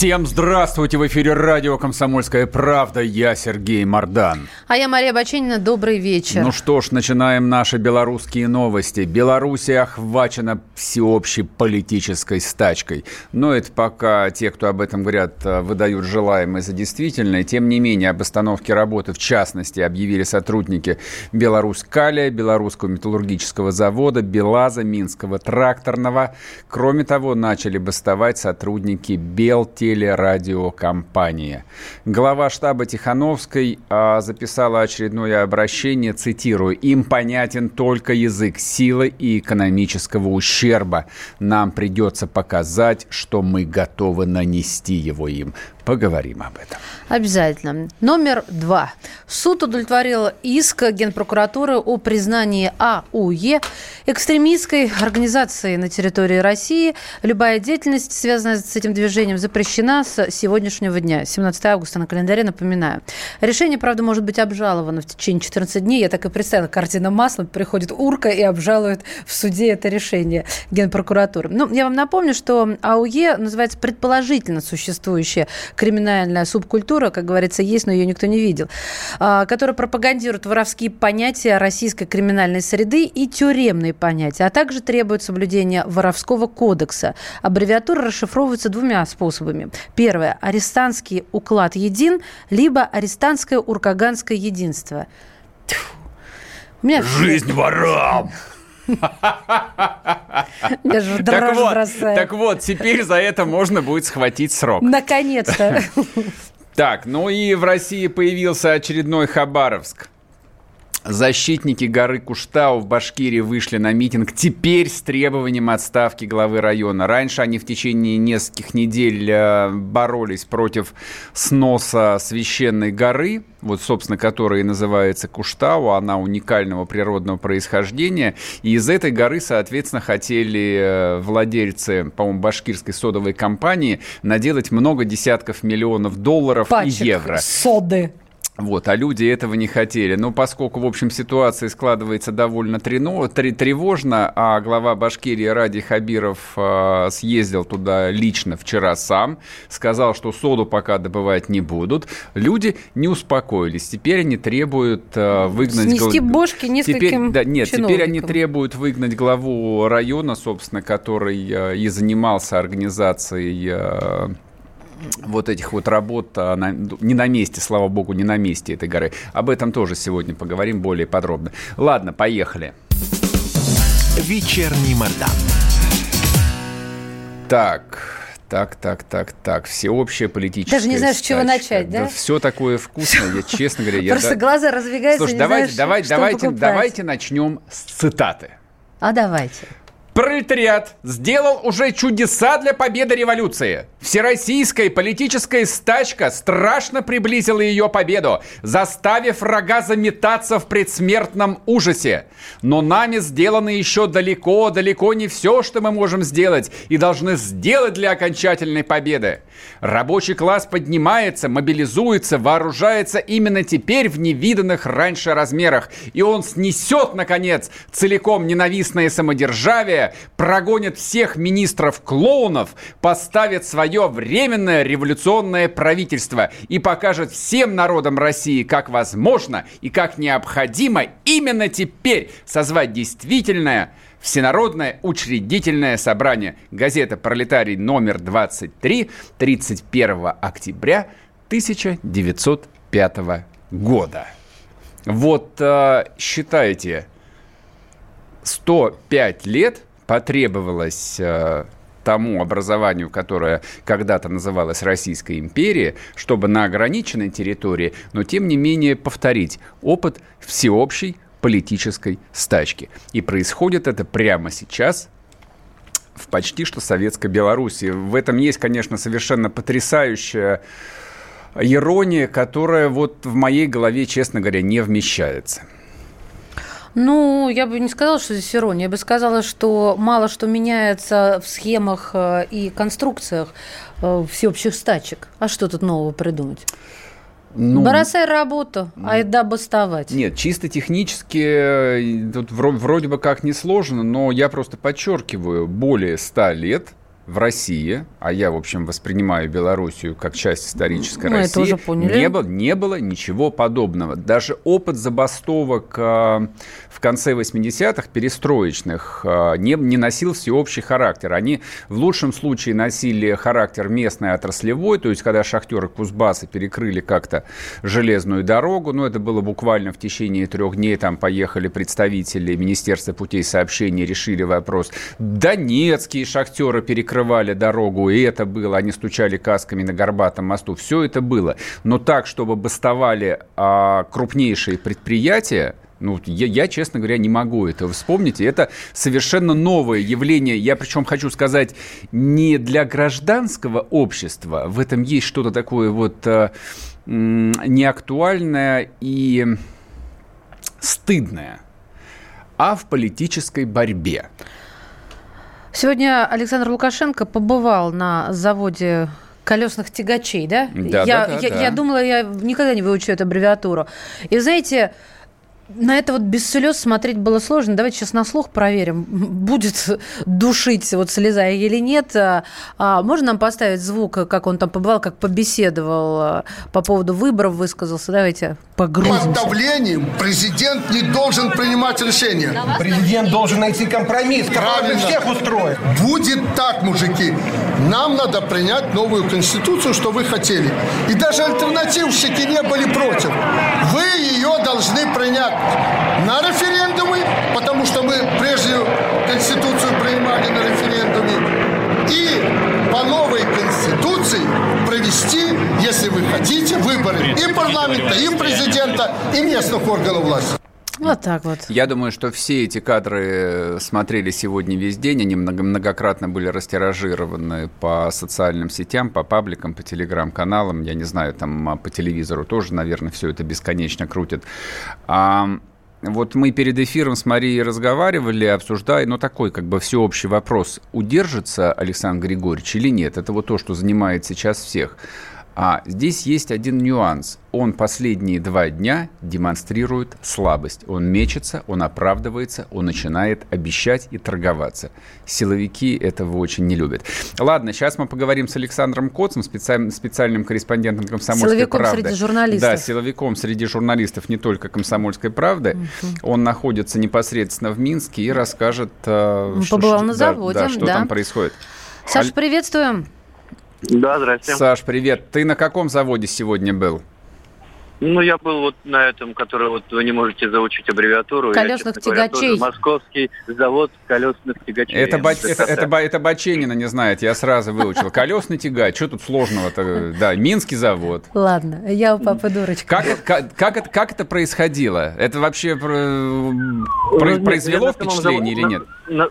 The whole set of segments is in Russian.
Всем здравствуйте! В эфире радио «Комсомольская правда». Я Сергей Мордан. А я Мария Баченина. Добрый вечер. Ну что ж, начинаем наши белорусские новости. Белоруссия охвачена всеобщей политической стачкой. Но это пока те, кто об этом говорят, э, выдают желаемое за действительное. Тем не менее, об остановке работы, в частности, объявили сотрудники Беларусь-Калия, Белорусского металлургического завода, Белаза, Минского тракторного. Кроме того, начали бастовать сотрудники Белте телерадиокомпания. Глава штаба Тихановской а, записала очередное обращение, цитирую, «Им понятен только язык силы и экономического ущерба. Нам придется показать, что мы готовы нанести его им. Поговорим об этом. Обязательно. Номер два. Суд удовлетворил иск Генпрокуратуры о признании АУЕ экстремистской организацией на территории России. Любая деятельность, связанная с этим движением, запрещена с сегодняшнего дня, 17 августа на календаре, напоминаю. Решение, правда, может быть обжаловано в течение 14 дней. Я так и представила, картина маслом, приходит урка и обжалует в суде это решение Генпрокуратуры. Ну, я вам напомню, что АУЕ называется предположительно существующая криминальная субкультура, как говорится, есть, но ее никто не видел, а, которая пропагандирует воровские понятия российской криминальной среды и тюремные понятия, а также требует соблюдения воровского кодекса. Аббревиатура расшифровывается двумя способами. Первое – арестантский уклад един, либо арестантское уркаганское единство. У меня Жизнь ворам! Я же так вот, так вот, теперь за это можно будет схватить срок. Наконец-то. Так, ну и в России появился очередной Хабаровск. Защитники горы Куштау в Башкирии вышли на митинг теперь с требованием отставки главы района. Раньше они в течение нескольких недель э, боролись против сноса священной горы, вот, собственно, которая и называется Куштау, она уникального природного происхождения. И из этой горы, соответственно, хотели э, владельцы, по-моему, башкирской содовой компании наделать много десятков миллионов долларов Пачек и евро. соды. Вот, а люди этого не хотели. Но поскольку, в общем, ситуация складывается довольно тревожно, а глава Башкирии Ради Хабиров э, съездил туда лично вчера сам, сказал, что соду пока добывать не будут, люди не успокоились. Теперь они требуют э, выгнать... Снести гла... бошки нескольким теперь, да, Нет, теперь они требуют выгнать главу района, собственно, который э, и занимался организацией... Вот этих вот работ а, на, не на месте, слава богу, не на месте этой горы. Об этом тоже сегодня поговорим более подробно. Ладно, поехали. Вечерний Мордан. Так, так, так, так, так. Всеобщая политическая Даже не знаешь, с чего начать, да? да? Все такое вкусное, я честно говоря. Я, Просто глаза разбегаются, Слушай, давайте, давайте, давайте, давайте начнем с цитаты. А давайте. Пролетариат сделал уже чудеса для победы революции. Всероссийская политическая стачка страшно приблизила ее победу, заставив врага заметаться в предсмертном ужасе. Но нами сделано еще далеко-далеко не все, что мы можем сделать и должны сделать для окончательной победы. Рабочий класс поднимается, мобилизуется, вооружается именно теперь в невиданных раньше размерах. И он снесет, наконец, целиком ненавистное самодержавие, прогонит всех министров-клоунов, поставит свое временное революционное правительство и покажет всем народам России, как возможно и как необходимо именно теперь созвать действительное Всенародное учредительное собрание. Газета «Пролетарий» номер 23, 31 октября 1905 года. Вот э, считайте, 105 лет потребовалось э, тому образованию, которое когда-то называлось Российской империей, чтобы на ограниченной территории, но тем не менее повторить опыт всеобщей политической стачки. И происходит это прямо сейчас в почти что советской Беларуси. В этом есть, конечно, совершенно потрясающая ирония, которая вот в моей голове, честно говоря, не вмещается. Ну, я бы не сказала, что здесь ирония. Я бы сказала, что мало что меняется в схемах э, и конструкциях э, всеобщих стачек. А что тут нового придумать? Ну, Бросай работу, ну, айда бастовать. Нет, чисто технически э, тут вроде бы как несложно, но я просто подчеркиваю, более ста лет – в России, а я, в общем, воспринимаю Белоруссию как часть исторической Мы России, это уже поняли. Не, было, не было ничего подобного. Даже опыт забастовок э, в конце 80-х, перестроечных, э, не, не носил всеобщий характер. Они в лучшем случае носили характер местной отраслевой, то есть когда шахтеры Кузбасса перекрыли как-то железную дорогу, ну, это было буквально в течение трех дней, там поехали представители Министерства путей сообщения, решили вопрос. Донецкие шахтеры перекрыли перекрывали дорогу, и это было, они стучали касками на Горбатом мосту, все это было. Но так, чтобы бастовали а, крупнейшие предприятия, ну, я, я, честно говоря, не могу этого вспомнить. И это совершенно новое явление. Я причем хочу сказать, не для гражданского общества. В этом есть что-то такое вот э, неактуальное и стыдное, а в политической борьбе. Сегодня Александр Лукашенко побывал на заводе колесных тягачей, да? Да, я, да, я, да. я думала, я никогда не выучу эту аббревиатуру. И знаете, на это вот без слез смотреть было сложно. Давайте сейчас на слух проверим, будет душить вот слеза или нет. А, можно нам поставить звук, как он там побывал, как побеседовал а, по поводу выборов, высказался? Давайте погрузимся. Под давлением президент не должен принимать решения. Президент должен найти компромисс, который всех устроит. Будет так, мужики. Нам надо принять новую конституцию, что вы хотели. И даже альтернативщики не были против. Вы ее должны принять на референдумы, потому что мы прежде Конституцию принимали на референдуме, и по новой Конституции провести, если вы хотите, выборы и парламента, и президента, и местных органов власти. Вот так вот. Я думаю, что все эти кадры смотрели сегодня весь день. Они многократно были растиражированы по социальным сетям, по пабликам, по телеграм-каналам. Я не знаю, там по телевизору тоже, наверное, все это бесконечно крутят. А, вот мы перед эфиром с Марией разговаривали, обсуждая, ну, такой как бы всеобщий вопрос. Удержится Александр Григорьевич или нет? Это вот то, что занимает сейчас всех. А здесь есть один нюанс. Он последние два дня демонстрирует слабость. Он мечется, он оправдывается, он начинает обещать и торговаться. Силовики этого очень не любят. Ладно, сейчас мы поговорим с Александром Коцем, специальным, специальным корреспондентом «Комсомольской силовиком правды». среди журналистов. Да, силовиком среди журналистов не только «Комсомольской правды». Угу. Он находится непосредственно в Минске и расскажет, э, Побывал что, на заводе, да, да, что да. там происходит. Саша, приветствуем. Да, здрасте. Саш, привет. Ты на каком заводе сегодня был? Ну, я был вот на этом, который вот вы не можете заучить аббревиатуру. Колесных я, тягачей. Говоря, Московский завод колесных тягачей. Это, ба- это, это, это, это Баченина не знает, я сразу выучил. Колесный тягач, что тут сложного-то? Да, Минский завод. Ладно, я у папы дурочка. Как, как, как, это, как это происходило? Это вообще про, про, ну, произвело впечатление или нет? На,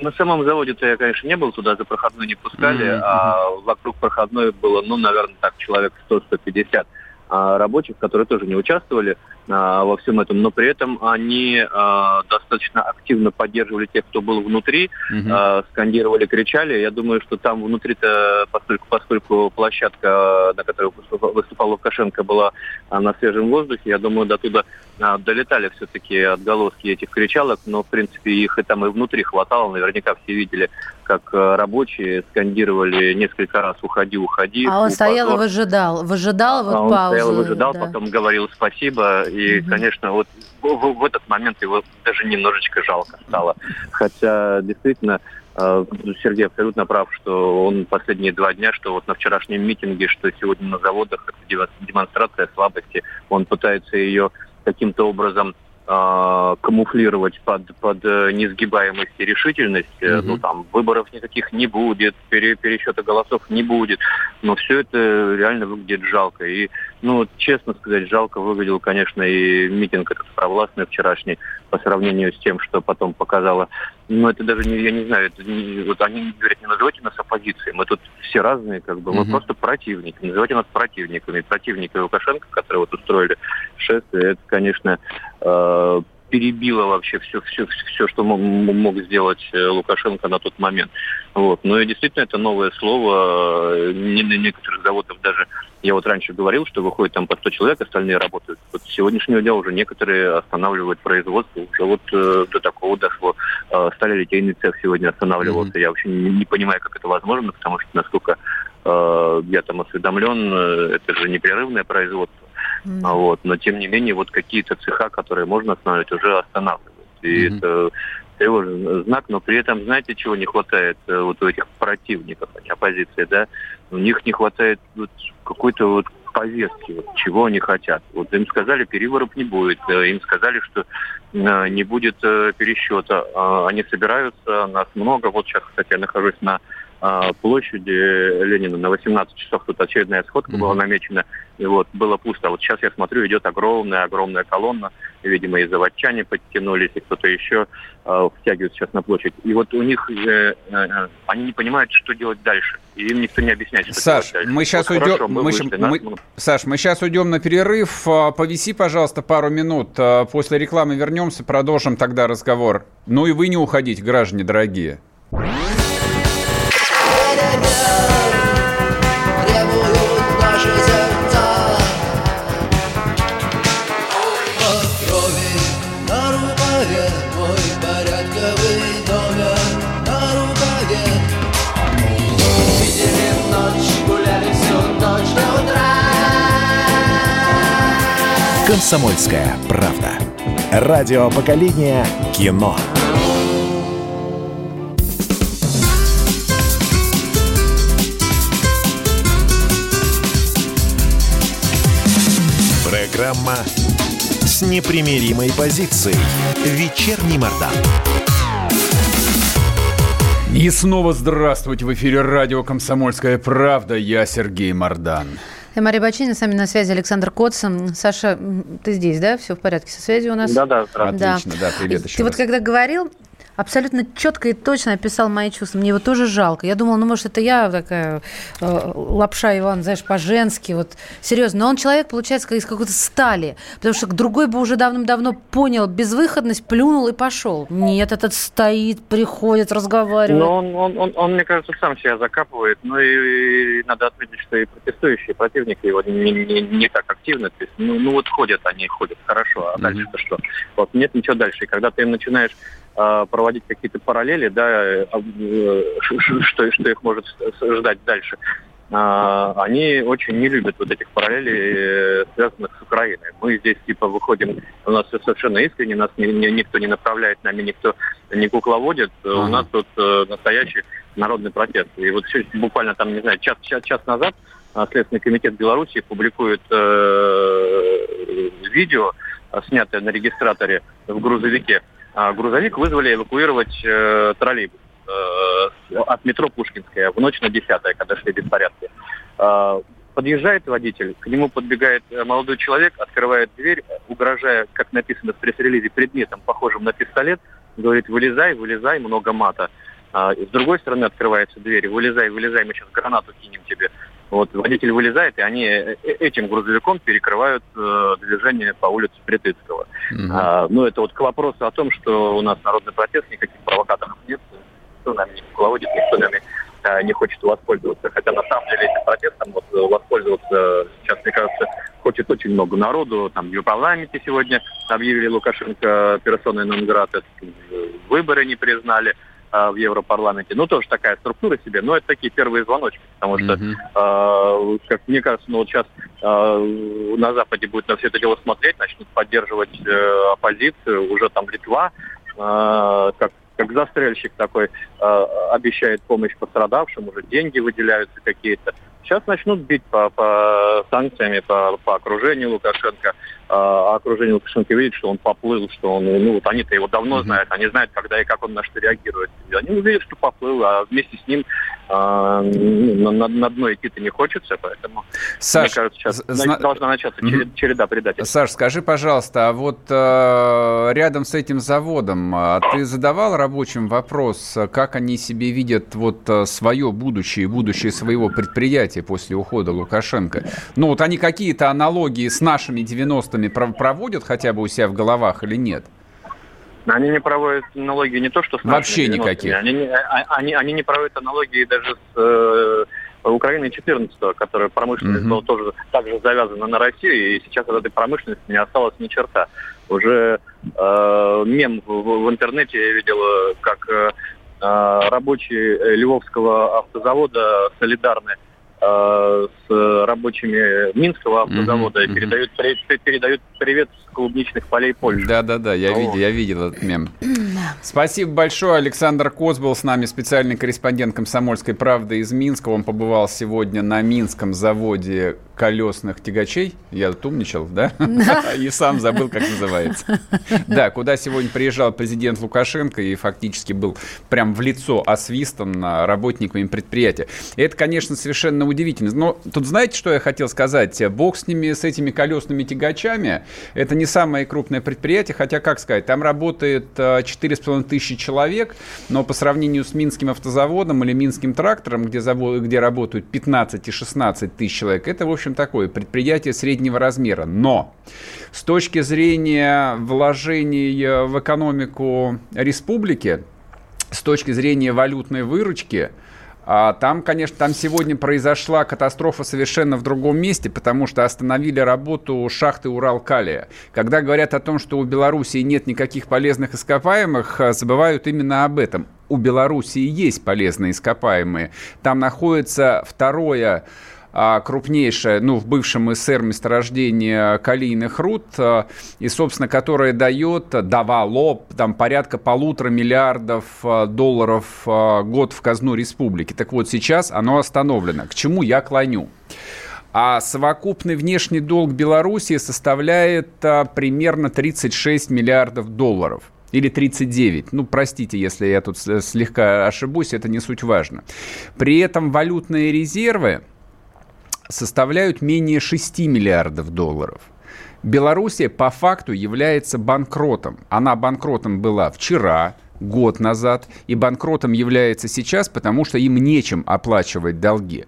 на самом заводе-то я, конечно, не был, туда за проходной не пускали, mm-hmm. а вокруг проходной было, ну, наверное, так, человек 100-150 а, рабочих, которые тоже не участвовали а, во всем этом, но при этом они а, достаточно активно поддерживали тех, кто был внутри, угу. а, скандировали, кричали. Я думаю, что там внутри-то, поскольку, поскольку площадка, на которой выступал Лукашенко, была а, на свежем воздухе, я думаю, до туда долетали все-таки отголоски этих кричалок, но, в принципе, их и там и внутри хватало. Наверняка все видели, как а, рабочие скандировали несколько раз «Уходи, уходи». А он стоял и выжидал, выжидал вот а паузу стоял и выжидал, да. потом говорил спасибо. И, угу. конечно, вот в, в, в этот момент его даже немножечко жалко стало. Хотя, действительно, э, Сергей абсолютно прав, что он последние два дня, что вот на вчерашнем митинге, что сегодня на заводах, это демонстрация слабости. Он пытается ее каким-то образом э, камуфлировать под, под э, несгибаемость и решительность. Mm-hmm. Ну, там, выборов никаких не будет, пере, пересчета голосов не будет. Но все это реально выглядит жалко. И Ну, честно сказать, жалко выглядел, конечно, и митинг этот провластный вчерашний по сравнению с тем, что потом показала. Ну, это даже, не, я не знаю, это не, вот они говорят, не называйте нас оппозицией, мы тут все разные, как бы, мы просто противники, называйте нас противниками. Противники Лукашенко, которые вот устроили шествие, это, конечно, э, перебило вообще все, все, все что мог, мог сделать э, Лукашенко на тот момент. Вот. Ну и действительно это новое слово. Э, не на некоторых заводов даже, я вот раньше говорил, что выходит там по 100 человек, остальные работают. Вот с сегодняшнего дня уже некоторые останавливают производство. Уже вот э, до такого дошло. Э, стали литейный цех сегодня останавливался. Mm-hmm. Я вообще не, не понимаю, как это возможно, потому что насколько э, я там осведомлен, э, это же непрерывное производство. Mm-hmm. Вот. Но тем не менее, вот какие-то цеха, которые можно останавливать, уже останавливают. И mm-hmm. это тревожный знак, но при этом, знаете, чего не хватает э, вот у этих противников, оппозиции, да? У них не хватает вот какой-то вот повестки, вот, чего они хотят. Вот им сказали, перевыборов не будет, э, им сказали, что э, не будет пересчета. А они собираются, нас много. Вот сейчас, кстати, я нахожусь на а, площади Ленина на 18 часов тут очередная сходка mm-hmm. была намечена, и вот было пусто. Вот сейчас я смотрю, идет огромная-огромная колонна, видимо, и заводчане подтянулись, и кто-то еще э, втягивает сейчас на площадь. И вот у них, э, э, они не понимают, что делать дальше. И им никто не объясняет, что Саш, делать дальше. мы сейчас вот уйдем... Хорошо, мы, мы, вышли, мы, нас... Саш, мы сейчас уйдем на перерыв. А, повиси, пожалуйста, пару минут. После рекламы вернемся, продолжим тогда разговор. Ну и вы не уходите, граждане дорогие. «Комсомольская правда». Радио поколения кино. Программа с непримиримой позицией. Вечерний Мордан. И снова здравствуйте. В эфире радио «Комсомольская правда». Я Сергей Мордан. Я Мария Бачинина, с вами на связи Александр Котсон. Саша, ты здесь, да? Все в порядке со связью у нас? Да, да, Отлично, да, привет еще Ты раз. вот когда говорил, абсолютно четко и точно описал мои чувства. Мне его тоже жалко. Я думала, ну, может, это я такая э, лапша Иван, знаешь, по-женски. Вот серьезно. Но он человек, получается, из какой-то стали. Потому что другой бы уже давным-давно понял безвыходность, плюнул и пошел. Нет, этот стоит, приходит, разговаривает. Но он, он, он, он мне кажется, сам себя закапывает. Ну и, и надо отметить, что и протестующие противники его не, не, не так активно. То есть, ну, ну вот ходят они, ходят хорошо, а mm-hmm. дальше-то что? Вот нет ничего дальше. И когда ты начинаешь а, проводить какие-то параллели, да, э, э, что, что их может ждать дальше. А, они очень не любят вот этих параллелей, э, связанных с Украиной. Мы здесь типа выходим, у нас все совершенно искренне, нас ни, ни, никто не направляет, нами никто не кукловодит. У нас тут настоящий народный протест. И вот все, буквально там, не знаю, час, час, час назад Следственный комитет Беларуси публикует э, видео, снятое на регистраторе в грузовике, а грузовик вызвали эвакуировать э, троллейбус э, от метро Пушкинская в ночь на 10 когда шли беспорядки. Э, подъезжает водитель, к нему подбегает э, молодой человек, открывает дверь, угрожая, как написано в пресс-релизе, предметом, похожим на пистолет, говорит, вылезай, вылезай, много мата. А, с другой стороны открывается дверь, вылезай, вылезай, мы сейчас гранату кинем тебе. Вот водитель вылезает, и они э, э, этим грузовиком перекрывают э, движение по улице Притыцкого. Угу. А, ну, это вот к вопросу о том, что у нас народный протест, никаких провокаторов нет, никто нами не кукловодит, никто нами а, не хочет воспользоваться. Хотя на самом деле этим протестом вот, воспользоваться сейчас, мне кажется, хочет очень много народу. Там в парламенте сегодня объявили Лукашенко персоной Нонград, выборы не признали. А, в Европарламенте. Ну, тоже такая структура себе, но это такие первые звоночки, потому что, mm-hmm. э, как мне кажется, ну, вот сейчас э, на Западе будет на все это дело смотреть, начнут поддерживать э, оппозицию, уже там Литва, э, как как застрельщик такой э, обещает помощь пострадавшим, уже деньги выделяются какие-то. Сейчас начнут бить по, по санкциями, по, по окружению Лукашенко. А окружение Лукашенко видит, что он поплыл, что он, ну вот они-то его давно mm-hmm. знают, они знают, когда и как он на что реагирует. И они увидят, что поплыл, а вместе с ним а, ну, на, на дно идти-то не хочется, поэтому, Саш, мне кажется, сейчас зна... должна начаться череда, mm-hmm. череда предательств. Саш, скажи, пожалуйста, а вот э, рядом с этим заводом а ты задавал рабочим вопрос, как они себе видят вот э, свое будущее, будущее своего предприятия после ухода Лукашенко? Ну вот они какие-то аналогии с нашими 90-ми проводят хотя бы у себя в головах или нет? Они не проводят аналогии не то, что с Вообще никаких. Они, не, а, они, они не проводят аналогии даже с э, Украиной 14 которая промышленность mm-hmm. была тоже также завязана на Россию, и сейчас от этой промышленности не осталось ни черта. Уже э, мем в, в интернете я видел, как э, э рабочие Львовского автозавода солидарны Э, с рабочими Минского автозавода mm-hmm. передают, передают привет клубничных полей Польши. Да-да-да, я, видел, я видел этот мем. Спасибо большое. Александр Коц был с нами, специальный корреспондент «Комсомольской правды» из Минска. Он побывал сегодня на Минском заводе колесных тягачей. Я тут умничал, да? И сам забыл, как называется. Да, куда сегодня приезжал президент Лукашенко и фактически был прям в лицо освистан работниками предприятия. Это, конечно, совершенно удивительно. Но тут знаете, что я хотел сказать? Бог с ними, с этими колесными тягачами. Это не самое крупное предприятие, хотя, как сказать, там работает 4,5 э, тысячи человек, но по сравнению с Минским автозаводом или Минским трактором, где, завод, где работают 15 и 16 тысяч человек, это, в общем, такое предприятие среднего размера. Но с точки зрения вложений в экономику республики, с точки зрения валютной выручки – а там, конечно, там сегодня произошла катастрофа совершенно в другом месте, потому что остановили работу шахты Уралкалия. Когда говорят о том, что у Белоруссии нет никаких полезных ископаемых, а, забывают именно об этом. У Белоруссии есть полезные ископаемые. Там находится второе крупнейшее, ну, в бывшем СССР месторождение калийных руд, а, и, собственно, которое дает, давало там порядка полутора миллиардов а, долларов год в казну республики. Так вот, сейчас оно остановлено. К чему я клоню? А совокупный внешний долг Белоруссии составляет а, примерно 36 миллиардов долларов. Или 39. Ну, простите, если я тут слегка ошибусь, это не суть важно. При этом валютные резервы составляют менее 6 миллиардов долларов. Белоруссия по факту является банкротом. Она банкротом была вчера, год назад, и банкротом является сейчас, потому что им нечем оплачивать долги.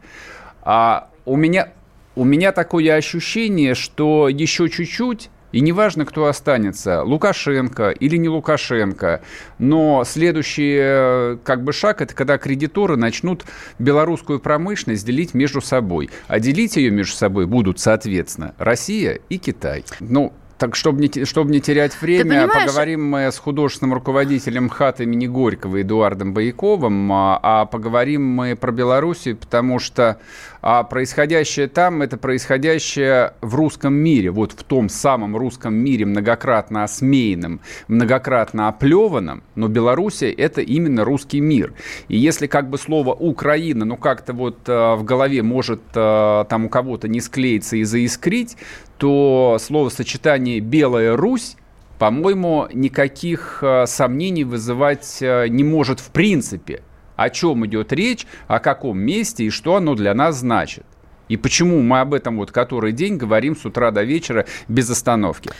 А у меня, у меня такое ощущение, что еще чуть-чуть, и неважно, кто останется, Лукашенко или не Лукашенко, но следующий э, как бы шаг, это когда кредиторы начнут белорусскую промышленность делить между собой. А делить ее между собой будут, соответственно, Россия и Китай. Ну, так, чтобы не, чтобы не терять время, поговорим мы с художественным руководителем ХАТ имени Горького Эдуардом Бояковым, а, а поговорим мы про Белоруссию, потому что а, происходящее там – это происходящее в русском мире, вот в том самом русском мире, многократно осмеянном, многократно оплеванном, но Белоруссия – это именно русский мир. И если как бы слово «Украина», ну как-то вот а, в голове может а, там у кого-то не склеиться и заискрить, то словосочетание «Белая Русь» по-моему, никаких э, сомнений вызывать э, не может в принципе. О чем идет речь, о каком месте и что оно для нас значит. И почему мы об этом вот который день говорим с утра до вечера без остановки.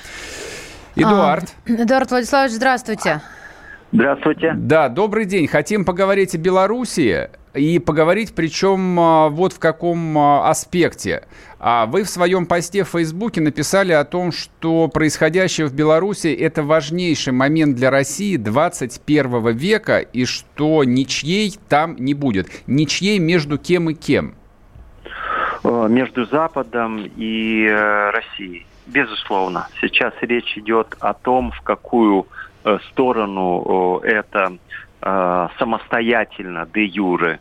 Эдуард. А, Эдуард Владиславович, здравствуйте. Здравствуйте. Да, добрый день. Хотим поговорить о Белоруссии и поговорить, причем а, вот в каком а, аспекте. А вы в своем посте в Фейсбуке написали о том, что происходящее в Беларуси – это важнейший момент для России 21 века, и что ничьей там не будет. Ничьей между кем и кем? Э, между Западом и э, Россией. Безусловно. Сейчас речь идет о том, в какую сторону это самостоятельно де юре,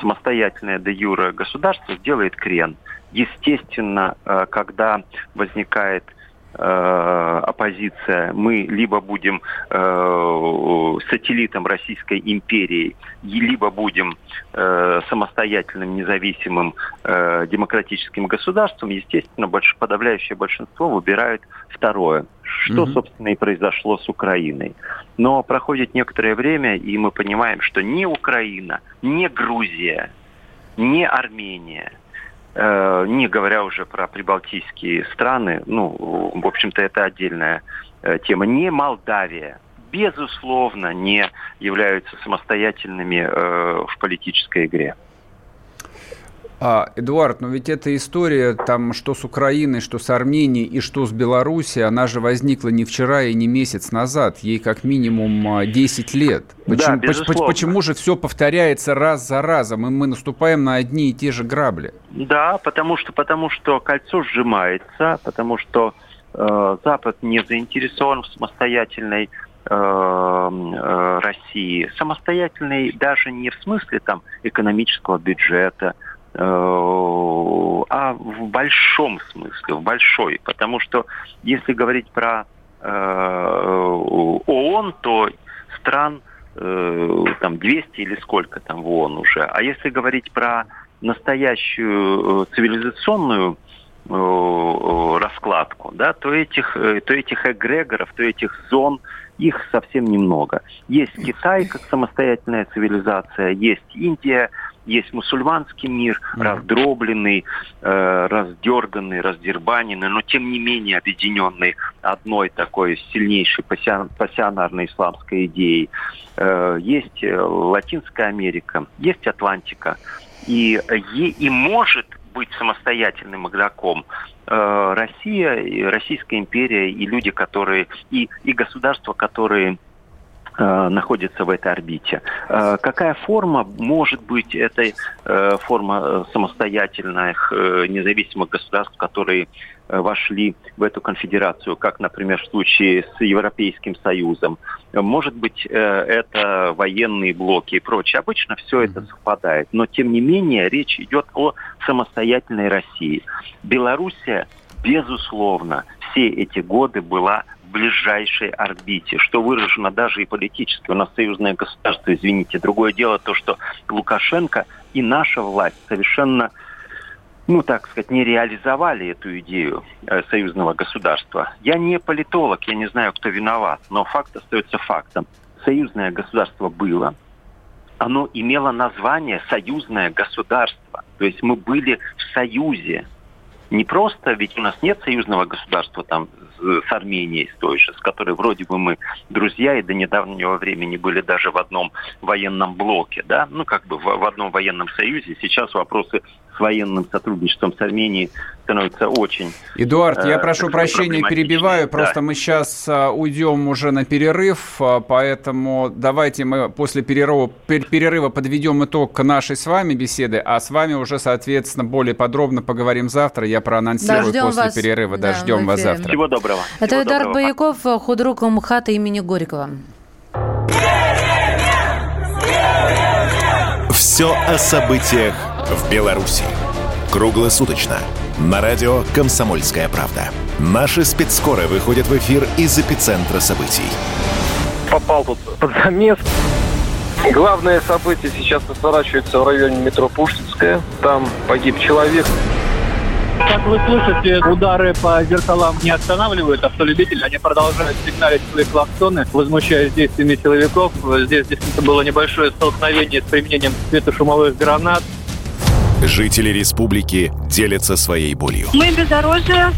самостоятельное де юре государство сделает крен – Естественно, э, когда возникает э, оппозиция, мы либо будем э, сателлитом Российской империи, либо будем э, самостоятельным, независимым э, демократическим государством, естественно, больш, подавляющее большинство выбирают второе. Что, mm-hmm. собственно, и произошло с Украиной. Но проходит некоторое время, и мы понимаем, что ни Украина, ни Грузия, ни Армения – Э, не говоря уже про прибалтийские страны, ну, в общем-то, это отдельная э, тема, не Молдавия, безусловно, не являются самостоятельными э, в политической игре. А, Эдуард, но ведь эта история там что с Украиной, что с Арменией и что с Белоруссией, она же возникла не вчера и не месяц назад, ей как минимум 10 а, лет. Почему, да, почему, почему же все повторяется раз за разом, и мы наступаем на одни и те же грабли? Да, потому что, потому что кольцо сжимается, потому что э, Запад не заинтересован в самостоятельной э, э, России, самостоятельной даже не в смысле там экономического бюджета, а в большом смысле, в большой. Потому что если говорить про э, ООН, то стран э, там 200 или сколько там в ООН уже. А если говорить про настоящую цивилизационную раскладку, да, то этих, то этих эгрегоров, то этих зон, их совсем немного. Есть Китай как самостоятельная цивилизация, есть Индия, есть мусульманский мир, mm-hmm. раздробленный, э, раздерганный, раздербаненный, но тем не менее объединенный одной такой сильнейшей пассионарной исламской идеей. Э, есть э, Латинская Америка, есть Атлантика. И, и, и может быть самостоятельным игроком э, Россия, Российская империя и люди, которые и, и государства, которые находится в этой орбите. Э, какая форма может быть этой э, форма самостоятельных независимых государств, которые вошли в эту конфедерацию, как, например, в случае с Европейским Союзом. Может быть, это военные блоки и прочее. Обычно все это совпадает. Но, тем не менее, речь идет о самостоятельной России. Белоруссия, безусловно, все эти годы была ближайшей орбите, что выражено даже и политически. У нас союзное государство, извините. Другое дело то, что Лукашенко и наша власть совершенно ну, так сказать, не реализовали эту идею э, союзного государства. Я не политолог, я не знаю, кто виноват, но факт остается фактом. Союзное государство было. Оно имело название союзное государство. То есть мы были в союзе. Не просто, ведь у нас нет союзного государства там с Арменией, с той же, с которой вроде бы мы друзья и до недавнего времени были даже в одном военном блоке, да, ну как бы в, в одном военном союзе. Сейчас вопросы с военным сотрудничеством с Арменией становятся очень... Эдуард, я э, прошу прощения, перебиваю, просто да. мы сейчас а, уйдем уже на перерыв, а, поэтому давайте мы после перерыва, перерыва подведем итог нашей с вами беседы, а с вами уже, соответственно, более подробно поговорим завтра. Я проанонсирую да, после вас. перерыва. Да, ждем вас завтра. Всего доброго. Это Всего Эдуард доброго. Бояков, худрук МХАТа имени Горького. Все о событиях в Беларуси. Круглосуточно. На радио «Комсомольская правда». Наши спецскоры выходят в эфир из эпицентра событий. Попал тут под замес. Главное событие сейчас разворачивается в районе метро Пушкинская. Там погиб человек. Как вы слышите, удары по зеркалам не останавливают автолюбители. Они продолжают сигналить свои клаксоны, возмущаясь действиями силовиков. Здесь действительно было небольшое столкновение с применением светошумовых гранат. Жители республики делятся своей болью. Мы бездорожье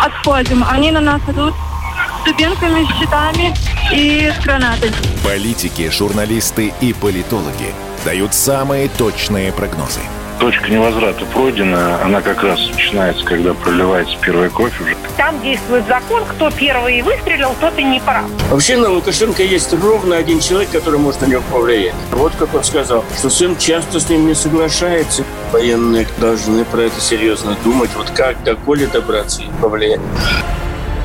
отходим. Они на нас идут с дубинками, щитами и гранатами. Политики, журналисты и политологи дают самые точные прогнозы – точка невозврата пройдена, она как раз начинается, когда проливается первая кровь уже. Там действует закон, кто первый выстрелил, тот и не прав. Вообще на Лукашенко есть ровно один человек, который может на него повлиять. Вот как он сказал, что сын часто с ним не соглашается. Военные должны про это серьезно думать. Вот как до Коли добраться и повлиять.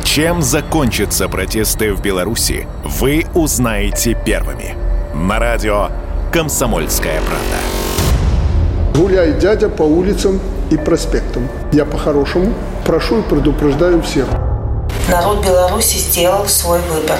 Чем закончатся протесты в Беларуси, вы узнаете первыми. На радио «Комсомольская правда» гуляет дядя по улицам и проспектам. Я по-хорошему прошу и предупреждаю всех. народ Беларуси сделал свой выбор.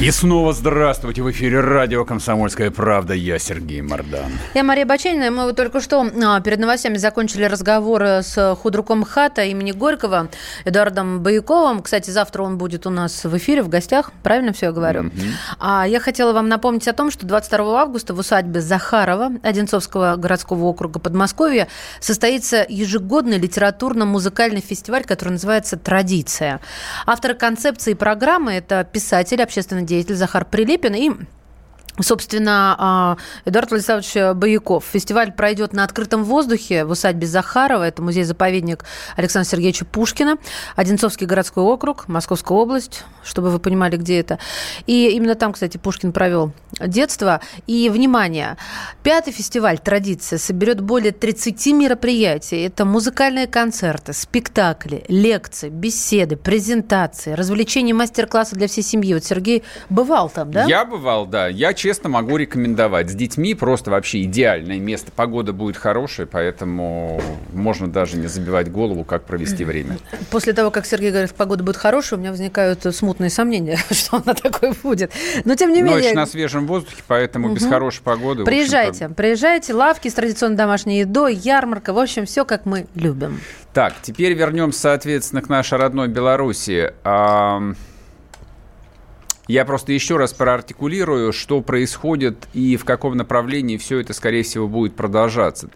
И снова здравствуйте. В эфире радио «Комсомольская правда». Я Сергей Мордан. Я Мария Баченина. Мы вот только что а, перед новостями закончили разговор с худруком ХАТа имени Горького Эдуардом Бояковым. Кстати, завтра он будет у нас в эфире, в гостях. Правильно все я говорю? Mm-hmm. А я хотела вам напомнить о том, что 22 августа в усадьбе Захарова Одинцовского городского округа Подмосковья состоится ежегодный литературно-музыкальный фестиваль, который называется «Традиция». Авторы концепции программы – это писатель, общественный деятель Захар Прилепин. И Собственно, а, Эдуард Владиславович Бояков. Фестиваль пройдет на открытом воздухе в усадьбе Захарова. Это музей-заповедник Александра Сергеевича Пушкина. Одинцовский городской округ, Московская область, чтобы вы понимали, где это. И именно там, кстати, Пушкин провел детство. И, внимание, пятый фестиваль «Традиция» соберет более 30 мероприятий. Это музыкальные концерты, спектакли, лекции, беседы, презентации, развлечения, мастер-классы для всей семьи. Вот Сергей бывал там, да? Я бывал, да. Я, честно, могу рекомендовать. С детьми просто вообще идеальное место. Погода будет хорошая, поэтому можно даже не забивать голову, как провести время. После того, как Сергей говорит, погода будет хорошая, у меня возникают смутные сомнения, что она такой будет. Но тем не менее... Ночь на свежем воздухе, поэтому угу. без хорошей погоды... Приезжайте, приезжайте. Лавки с традиционной домашней едой, ярмарка. В общем, все, как мы любим. Так, теперь вернемся, соответственно, к нашей родной Беларуси. Я просто еще раз проартикулирую, что происходит и в каком направлении все это, скорее всего, будет продолжаться.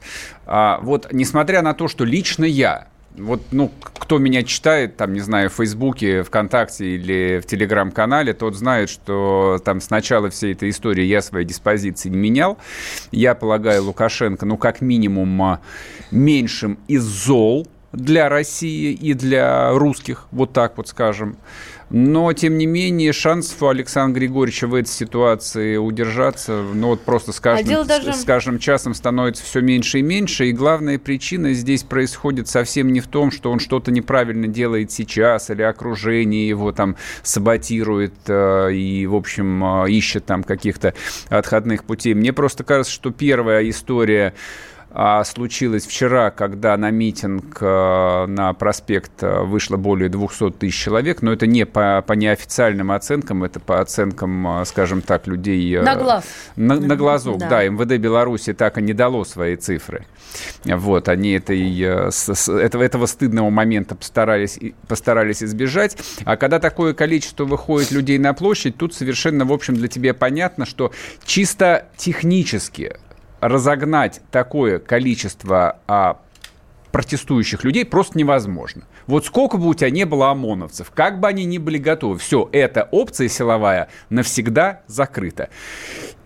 А, вот, несмотря на то, что лично я, вот, ну, кто меня читает, там, не знаю, в Фейсбуке, ВКонтакте или в Телеграм-канале, тот знает, что там с начала всей этой истории я свои диспозиции не менял. Я полагаю Лукашенко, ну, как минимум, а, меньшим из зол для России и для русских, вот так вот скажем. Но, тем не менее, шансов у Александра Григорьевича в этой ситуации удержаться, ну вот просто с каждым, а даже... с каждым часом становится все меньше и меньше. И главная причина здесь происходит совсем не в том, что он что-то неправильно делает сейчас, или окружение его там саботирует э, и, в общем, э, ищет там каких-то отходных путей. Мне просто кажется, что первая история а, случилось вчера, когда на митинг э, на проспект э, вышло более 200 тысяч человек, но это не по, по неофициальным оценкам, это по оценкам, э, скажем так, людей... На глаз. На, на глазок, да. да. МВД Беларуси так и не дало свои цифры. Вот, они этой, этого, этого стыдного момента постарались, постарались избежать. А когда такое количество выходит людей на площадь, тут совершенно, в общем, для тебя понятно, что чисто технически разогнать такое количество а, протестующих людей просто невозможно. Вот сколько бы у тебя не было ОМОНовцев, как бы они ни были готовы, все, эта опция силовая навсегда закрыта.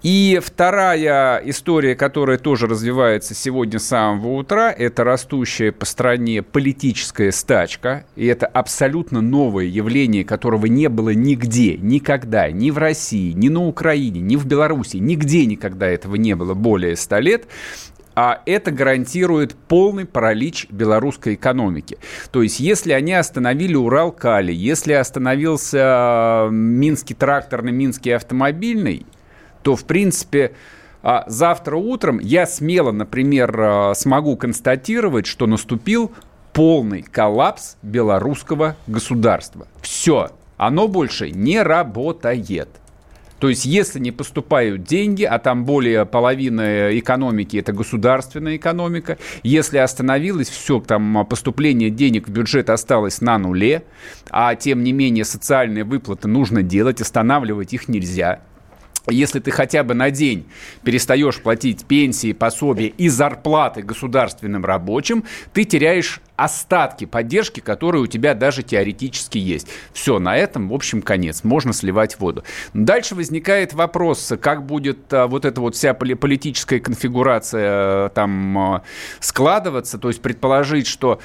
И вторая история, которая тоже развивается сегодня с самого утра, это растущая по стране политическая стачка. И это абсолютно новое явление, которого не было нигде, никогда, ни в России, ни на Украине, ни в Беларуси, нигде никогда этого не было более ста лет а это гарантирует полный паралич белорусской экономики. То есть, если они остановили Урал-Кали, если остановился Минский тракторный, Минский автомобильный, то, в принципе, а, завтра утром я смело, например, а, смогу констатировать, что наступил полный коллапс белорусского государства. Все, оно больше не работает. То есть, если не поступают деньги, а там более половины экономики это государственная экономика, если остановилось все, там поступление денег в бюджет осталось на нуле, а тем не менее социальные выплаты нужно делать, останавливать их нельзя, если ты хотя бы на день перестаешь платить пенсии, пособия и зарплаты государственным рабочим, ты теряешь остатки поддержки, которые у тебя даже теоретически есть. Все, на этом, в общем, конец. Можно сливать воду. Дальше возникает вопрос, как будет а, вот эта вот вся политическая конфигурация а, там а, складываться. То есть предположить, что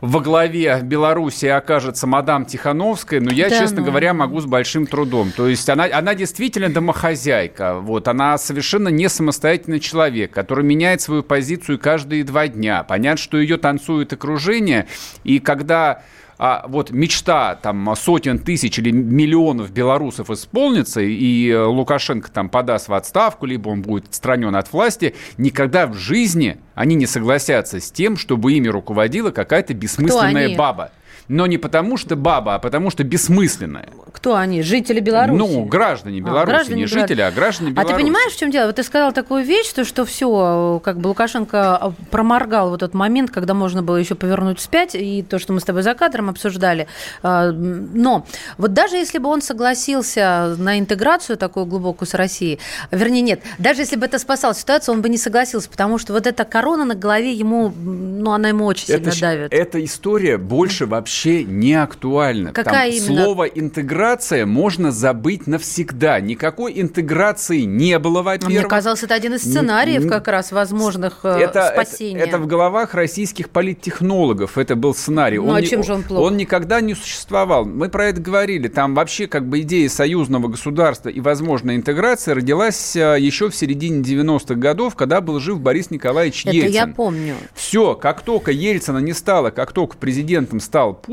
во главе Беларуси окажется мадам Тихановская, но я, да, честно ну... говоря, могу с большим трудом. То есть она, она действительно домохозяйка. Вот, она совершенно не самостоятельный человек, который меняет свою позицию каждые два дня. Понятно, что ее танцует окружение, и когда а вот мечта там сотен тысяч или миллионов белорусов исполнится, и Лукашенко там подаст в отставку, либо он будет отстранен от власти, никогда в жизни они не согласятся с тем, чтобы ими руководила какая-то бессмысленная баба но не потому что баба, а потому что бессмысленная. Кто они? Жители Беларуси? Ну, граждане а, Беларуси, а, граждане не Беларуси. жители, а граждане Беларуси. А ты понимаешь, в чем дело? Вот ты сказал такую вещь, то, что все, как бы Лукашенко проморгал вот этот момент, когда можно было еще повернуть вспять, и то, что мы с тобой за кадром обсуждали. А, но вот даже если бы он согласился на интеграцию такую глубокую с Россией, вернее, нет, даже если бы это спасало ситуацию, он бы не согласился, потому что вот эта корона на голове ему, ну, она ему очень это, сильно давит. Эта история больше вообще вообще не актуально. Какая Там именно? Слово интеграция можно забыть навсегда. Никакой интеграции не было, во-первых. Мне казалось, это один из сценариев как раз возможных э, это, спасения. Это, это в головах российских политтехнологов. Это был сценарий. Ну, он а чем же он плох? Он никогда не существовал. Мы про это говорили. Там вообще как бы идея союзного государства и возможная интеграция родилась э, еще в середине 90-х годов, когда был жив Борис Николаевич это Ельцин. я помню. Все, как только Ельцина не стало, как только президентом стал Путин,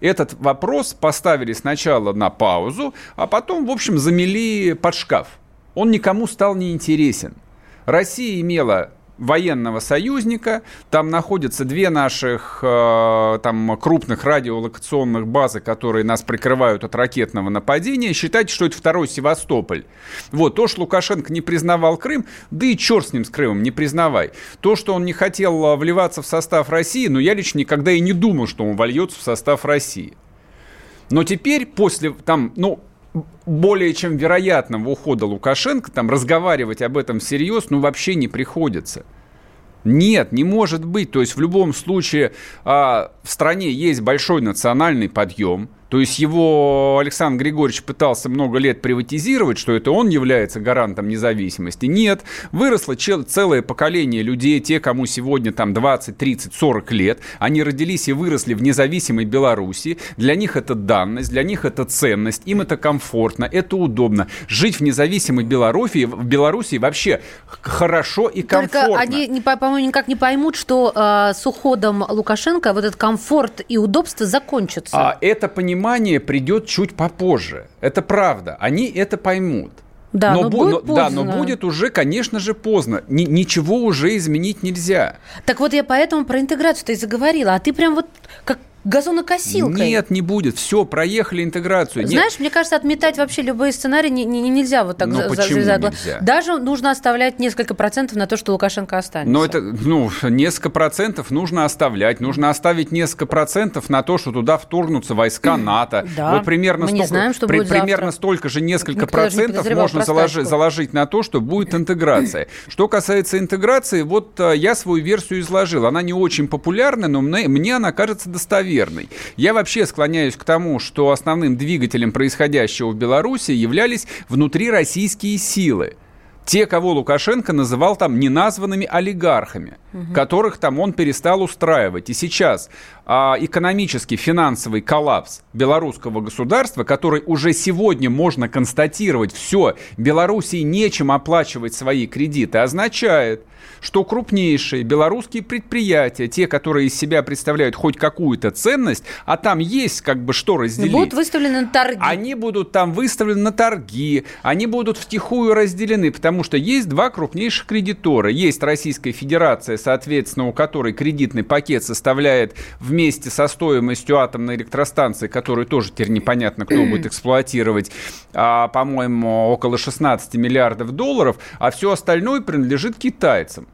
этот вопрос поставили сначала на паузу, а потом, в общем, замели под шкаф. Он никому стал не интересен. Россия имела военного союзника. Там находятся две наших э, там, крупных радиолокационных базы, которые нас прикрывают от ракетного нападения. Считайте, что это второй Севастополь. Вот, то, что Лукашенко не признавал Крым, да и черт с ним, с Крымом, не признавай. То, что он не хотел э, вливаться в состав России, но я лично никогда и не думал, что он вольется в состав России. Но теперь, после, там, ну, более чем вероятного ухода Лукашенко, там разговаривать об этом всерьез, ну, вообще не приходится. Нет, не может быть. То есть в любом случае а, в стране есть большой национальный подъем – то есть его Александр Григорьевич пытался много лет приватизировать, что это он является гарантом независимости. Нет, выросло целое поколение людей, те, кому сегодня там 20, 30, 40 лет. Они родились и выросли в независимой Беларуси. Для них это данность, для них это ценность, им это комфортно, это удобно. Жить в независимой Беларуси, в Беларуси вообще хорошо и комфортно. Только они, по-моему, никак не поймут, что э, с уходом Лукашенко вот этот комфорт и удобство закончатся. А это понимание понимание придет чуть попозже. Это правда. Они это поймут. Да, но, но, будет но, поздно. да, но будет уже, конечно же, поздно. Ни, ничего уже изменить нельзя. Так вот я поэтому про интеграцию-то и заговорила. А ты прям вот как газонокосилкой. Нет, не будет. Все, проехали интеграцию. Знаешь, Нет. мне кажется, отметать вообще любые сценарии не, не, нельзя вот так Но за, почему за, нельзя? Даже нужно оставлять несколько процентов на то, что Лукашенко останется. Но это, ну, несколько процентов нужно оставлять. Нужно оставить несколько процентов на то, что туда вторгнутся войска НАТО. Да, вот примерно мы столько, не знаем, что при, будет Примерно завтра. столько же несколько Никто процентов можно заложить, заложить на то, что будет интеграция. Что касается интеграции, вот э, я свою версию изложил. Она не очень популярна, но мне, мне она кажется достоверной верной. Я вообще склоняюсь к тому, что основным двигателем происходящего в Беларуси являлись внутрироссийские силы те, кого Лукашенко называл там неназванными олигархами, угу. которых там он перестал устраивать. И сейчас а, экономический, финансовый коллапс белорусского государства, который уже сегодня можно констатировать, все, Белоруссии нечем оплачивать свои кредиты, означает, что крупнейшие белорусские предприятия, те, которые из себя представляют хоть какую-то ценность, а там есть как бы что разделить. Будут выставлены на торги. Они будут там выставлены на торги, они будут втихую разделены, потому что есть два крупнейших кредитора. Есть Российская Федерация, соответственно, у которой кредитный пакет составляет вместе со стоимостью атомной электростанции, которую тоже теперь непонятно, кто будет эксплуатировать, а, по-моему, около 16 миллиардов долларов, а все остальное принадлежит китайцам.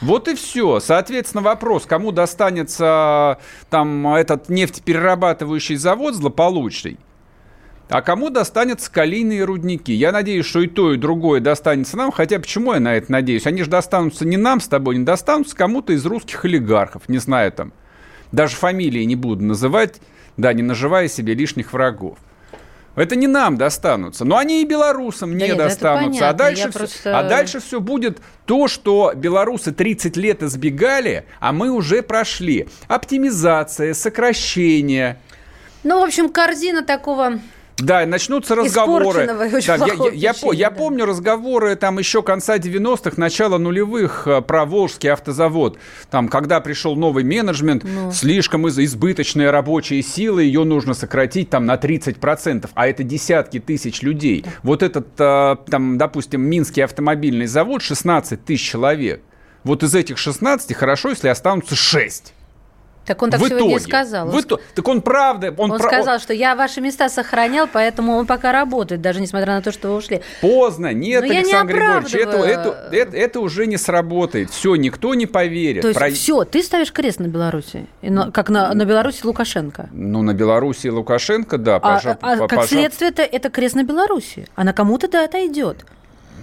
Вот и все. Соответственно, вопрос, кому достанется там этот нефтеперерабатывающий завод злополучный, а кому достанется калийные рудники? Я надеюсь, что и то, и другое достанется нам. Хотя почему я на это надеюсь? Они же достанутся не нам с тобой, не достанутся кому-то из русских олигархов. Не знаю там. Даже фамилии не буду называть, да, не наживая себе лишних врагов. Это не нам достанутся, но они и белорусам да не нет, достанутся. А дальше, все, просто... а дальше все будет то, что белорусы 30 лет избегали, а мы уже прошли. Оптимизация, сокращение. Ну, в общем, корзина такого Да, начнутся разговоры. Да, я, я, я, я да. помню разговоры там еще конца 90-х, начала нулевых э, про Волжский автозавод. Там, когда пришел новый менеджмент, Ну. слишком из- избыточная рабочая сила, ее нужно сократить там на 30%, а это десятки тысяч людей. Вот этот, э, там, допустим, Минский автомобильный завод, 16 тысяч человек. Вот из этих 16 хорошо, если останутся 6. Так он так в сегодня и итоге. сказал. В ито- Так он правда... Он, Он пра- сказал, что я ваши места сохранял, поэтому он пока работает, даже несмотря на то, что вы ушли. Поздно, нет, Но не Александр Григорьевич, это, это, это, это уже не сработает. Все, никто не поверит. То есть Про- все, ты ставишь крест на Беларуси, как на, на Беларуси Лукашенко. Ну, на Беларуси Лукашенко, да, А, пожа- а по- как пожа- следствие это, это крест на Беларуси. А на кому-то да отойдет.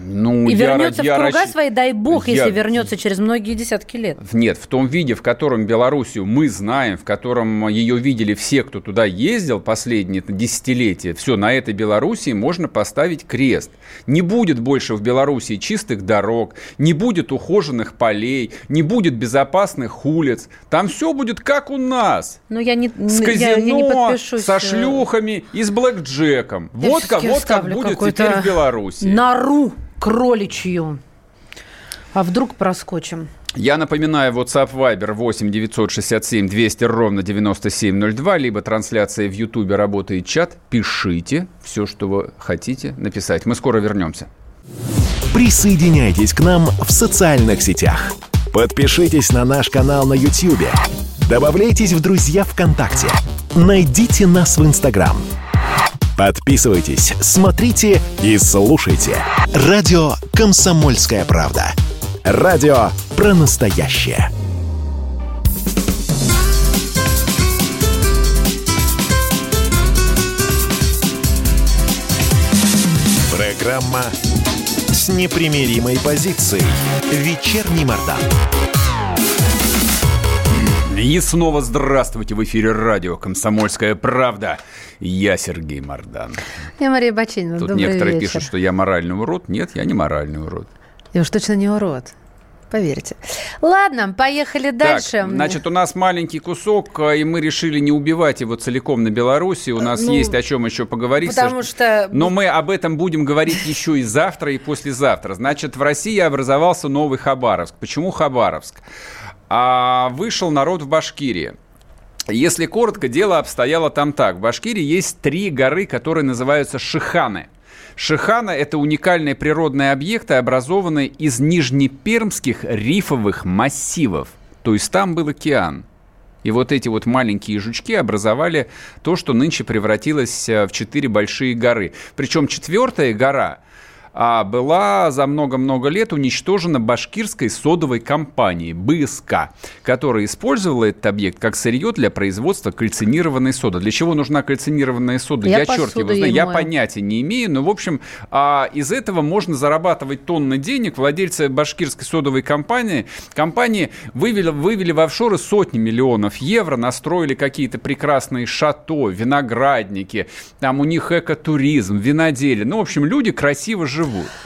Ну, И я вернется я в круга расщ- свои, дай бог, я- если вернется через многие десятки лет. Нет, в том виде, в котором Белоруссию мы знаем, в котором ее видели все, кто туда ездил последние десятилетия, все, на этой Белоруссии можно поставить крест. Не будет больше в Белоруссии чистых дорог, не будет ухоженных полей, не будет безопасных улиц. Там все будет как у нас. Но я не, С я, я не казино, подпишусь. со э, шлюхами и с блэкджеком. я Вот как, вот как будет теперь в Беларуси. Нору кроличью. А вдруг проскочим? Я напоминаю, WhatsApp Viber 8 967 200 ровно 9702, либо трансляция в Ютубе работает чат. Пишите все, что вы хотите написать. Мы скоро вернемся. Присоединяйтесь к нам в социальных сетях. Подпишитесь на наш канал на YouTube. Добавляйтесь в друзья ВКонтакте. Найдите нас в Инстаграм. Подписывайтесь, смотрите и слушайте. Радио «Комсомольская правда». Радио про настоящее. Программа с непримиримой позицией. Вечерний Мордан. И снова здравствуйте в эфире радио «Комсомольская правда». Я Сергей Мордан. Я Мария Бачинина. Тут Добрый некоторые вечер. пишут, что я моральный урод. Нет, я не моральный урод. Я уж точно не урод. Поверьте. Ладно, поехали дальше. Так, значит, у нас маленький кусок, э, и мы решили не убивать его целиком на Беларуси. У нас Ну, есть о чем еще поговорить. потому что- Но мы об этом будем говорить еще и завтра, и послезавтра. Значит, в России образовался новый Хабаровск. Почему Хабаровск? А, вышел народ в Башкирии. Если коротко, дело обстояло там так. В Башкирии есть три горы, которые называются Шиханы. Шихана – это уникальные природные объекты, образованные из нижнепермских рифовых массивов. То есть там был океан. И вот эти вот маленькие жучки образовали то, что нынче превратилось э, в четыре большие горы. Причем четвертая гора была за много-много лет уничтожена башкирской содовой компанией БСК, которая использовала этот объект как сырье для производства кальцинированной соды. Для чего нужна кальцинированная сода? Я Я, черт его знаю. Я мою. понятия не имею, но, в общем, а, из этого можно зарабатывать тонны денег. Владельцы башкирской содовой компании, компании вывели, вывели в офшоры сотни миллионов евро, настроили какие-то прекрасные шато, виноградники, там у них экотуризм, виноделие. Ну, в общем, люди красиво живут.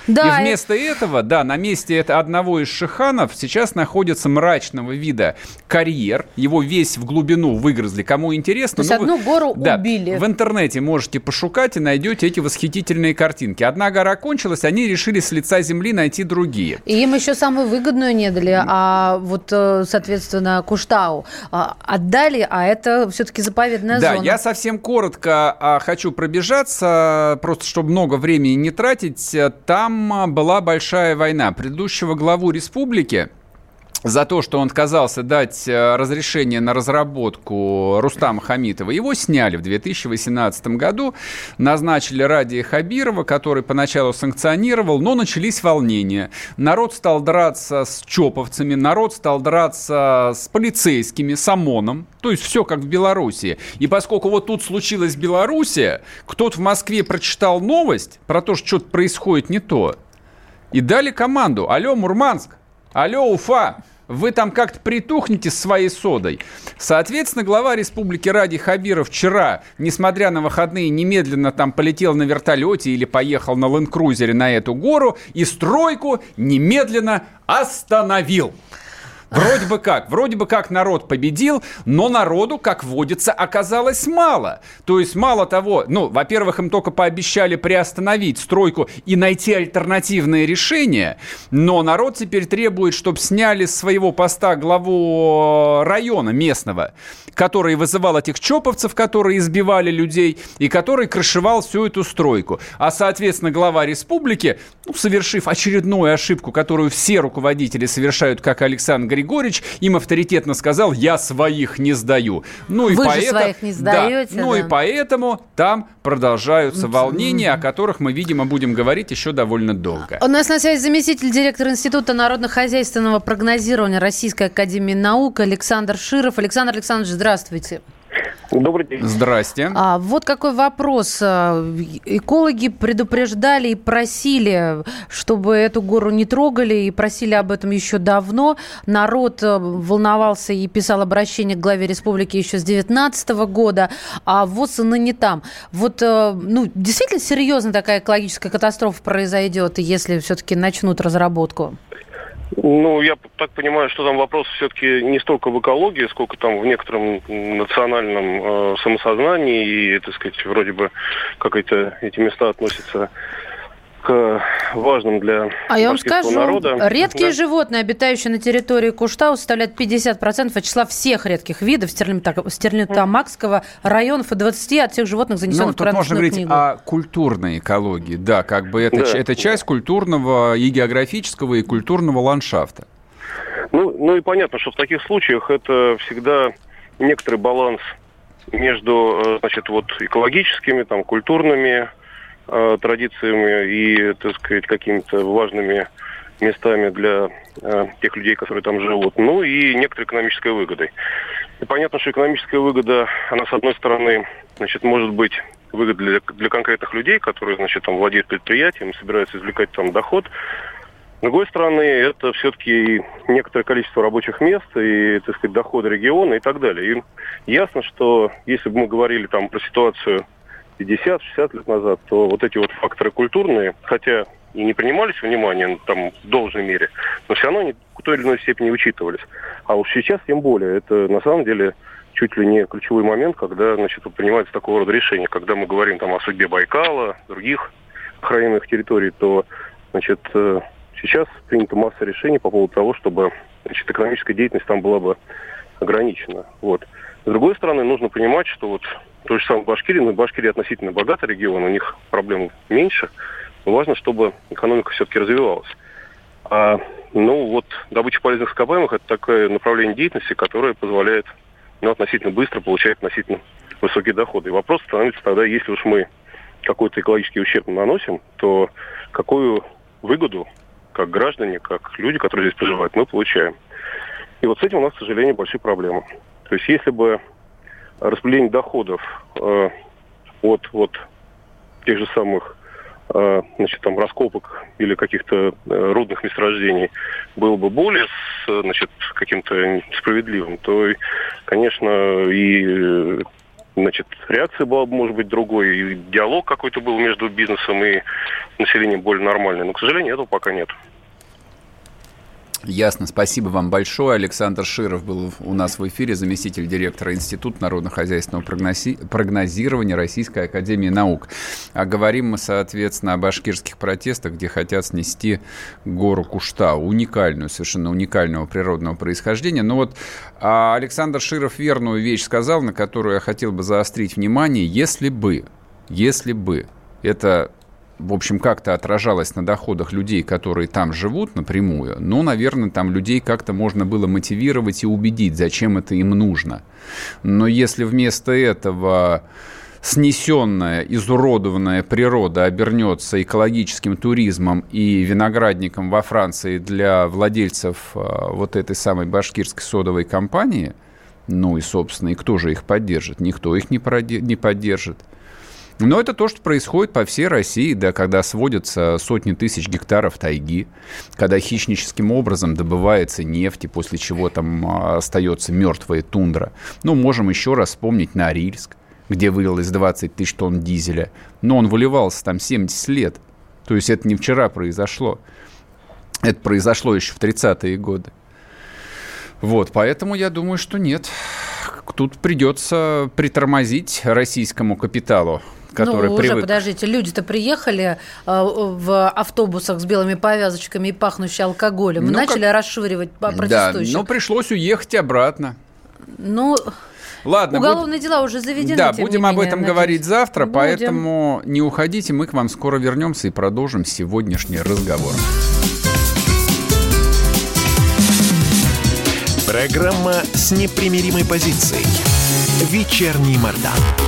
Да, и вместо этого, да, на месте это одного из шиханов сейчас находится мрачного вида карьер. Его весь в глубину выгрызли. Кому интересно, То есть ну, вы- одну гору да, убили. В интернете можете пошукать и найдете эти восхитительные картинки. Одна гора кончилась, они решили с лица земли найти другие. И им еще самую выгодную не дали, а вот, э, соответственно, Куштау а, отдали, а это все-таки заповедная Да, зона. я совсем коротко а, хочу пробежаться, просто чтобы много времени не тратить. Там а, была большая война. Предыдущего главу республики за то, что он отказался дать э, разрешение на разработку Рустама Хамитова. Его сняли в 2018 году, назначили Радия Хабирова, который поначалу санкционировал, но начались волнения. Народ стал драться с чоповцами, народ стал драться с полицейскими, с ОМОНом, то есть все как в Беларуси. И поскольку вот тут случилась Белоруссия, кто-то в Москве прочитал новость про то, что что-то происходит не то, и дали команду «Алло, Мурманск! Алло, Уфа! Вы там как-то притухнете своей содой». Соответственно, глава республики Ради Хабиров вчера, несмотря на выходные, немедленно там полетел на вертолете или поехал на ленд-крузере на эту гору и стройку немедленно остановил. Вроде бы как, вроде бы как народ победил, но народу, как водится, оказалось мало. То есть мало того, ну, во-первых, им только пообещали приостановить стройку и найти альтернативные решения, но народ теперь требует, чтобы сняли с своего поста главу района местного, который вызывал этих чоповцев, которые избивали людей, и который крышевал всю эту стройку. А, соответственно, глава республики, ну, совершив очередную ошибку, которую все руководители совершают, как Александр Григорьевич, им авторитетно сказал, я своих не сдаю. Ну, и Вы поэтому, же своих не сдаете. Да, ну да. и поэтому там продолжаются волнения, о которых мы, видимо, будем говорить еще довольно долго. У нас на связи заместитель директора Института народно-хозяйственного прогнозирования Российской Академии Наук Александр Широв. Александр Александрович, здравствуйте. Добрый день. Здрасте. А, вот какой вопрос. А, Экологи предупреждали и просили, чтобы эту гору не трогали, и просили об этом еще давно. Народ э, волновался и писал обращение к главе республики еще с 2019 года, а ВОЗ и ныне там. Вот, э, ну, действительно серьезно такая экологическая катастрофа произойдет, если все-таки начнут разработку? Ну, я так понимаю, что там вопрос все-таки не столько в экологии, сколько там в некотором национальном э, самосознании. И, так сказать, вроде бы как это, эти места относятся к важным для А я вам скажу, народа. редкие Да. животные, обитающие на территории Куштау, составляют 50% от числа всех редких видов Стерлитамак- Стерлитамакского районов и 20 от всех животных, Ну, занесенных в тут можно Красную говорить книгу. о культурной экологии. Да, как бы это, Да. это часть культурного и географического, и культурного ландшафта. Ну, ну и понятно, что в таких случаях это всегда некоторый баланс между, э, значит, вот экологическими, там, культурными э, традициями и, так сказать, какими-то важными местами для э, тех людей, которые там живут, ну и некоторой экономической выгодой. И понятно, что экономическая выгода, она, с одной стороны, значит, может быть выгода для, для конкретных людей, которые, значит, там владеют предприятием, собираются извлекать там доход, с другой стороны, это все-таки некоторое количество рабочих мест и, так сказать, доходы региона и так далее. И ясно, что если бы мы говорили там про ситуацию 50-60 лет назад, то вот эти вот факторы культурные, хотя и не принимались внимание там в должной мере, но все равно они в той или иной степени учитывались. А уж сейчас тем более. Это на самом деле чуть ли не ключевой момент, когда значит, принимается такого рода решение. Когда мы говорим там о судьбе Байкала, других охраняемых территорий, то значит, э, сейчас принята масса решений по поводу того, чтобы значит, экономическая деятельность там была бы ограничена. Вот. С другой стороны, нужно понимать, что вот то же самое Башкирия, но Башкирия относительно богатый регион, у них проблем меньше. Но важно, чтобы экономика все-таки развивалась. А, ну вот добыча полезных ископаемых это такое направление деятельности, которое позволяет ну, относительно быстро получать относительно высокие доходы. И вопрос становится тогда, если уж мы какой-то экологический ущерб наносим, то какую выгоду, как граждане, как люди, которые здесь проживают, мы получаем. И вот с этим у нас, к сожалению, большие проблемы. То есть если бы распределение доходов э, от вот тех же самых э, значит, там, раскопок или каких-то э, рудных месторождений было бы более с, значит, каким-то справедливым, то, конечно, и значит, реакция была бы, может быть, другой, и диалог какой-то был между бизнесом и населением более нормальный. Но, к сожалению, этого пока нет. Ясно, спасибо вам большое. Александр Широв был у нас в эфире, заместитель директора Института народно-хозяйственного прогнози... прогнозирования Российской Академии Наук. А говорим мы, соответственно, о башкирских протестах, где хотят снести гору Куштау, уникальную, совершенно уникального природного происхождения. Но вот а Александр Широв верную вещь сказал, на которую я хотел бы заострить внимание. Если бы, если бы это в общем, как-то отражалось на доходах людей, которые там живут напрямую, ну, наверное, там людей как-то можно было мотивировать и убедить, зачем это им нужно. Но если вместо этого снесенная, изуродованная природа обернется экологическим туризмом и виноградником во Франции для владельцев а, вот этой самой башкирской содовой компании, ну и, собственно, и кто же их поддержит? Никто их не, не поддержит. Но это то, что происходит по всей России, да, когда сводятся сотни тысяч гектаров тайги, когда хищническим образом добывается нефть, и после чего там а, остается мертвая тундра. Ну, можем еще раз вспомнить Норильск, где вылилось 20 тысяч тонн дизеля. Но он выливался там 70 лет. То есть это не вчера произошло. Это произошло еще в 30-е годы. Вот, поэтому я думаю, что нет. Тут придется притормозить российскому капиталу который ну, уже, привык. подождите, люди-то приехали э, в автобусах с белыми повязочками и пахнущие алкоголем, ну, начали как... расшвыривать протестующих. Да, но пришлось уехать обратно. Ну, Ладно, уголовные будь... дела уже заведены. Да, будем менее, об этом надеюсь. говорить завтра, будем. поэтому не уходите, мы к вам скоро вернемся и продолжим сегодняшний разговор. Программа с непримиримой позицией. Вечерний Мордан.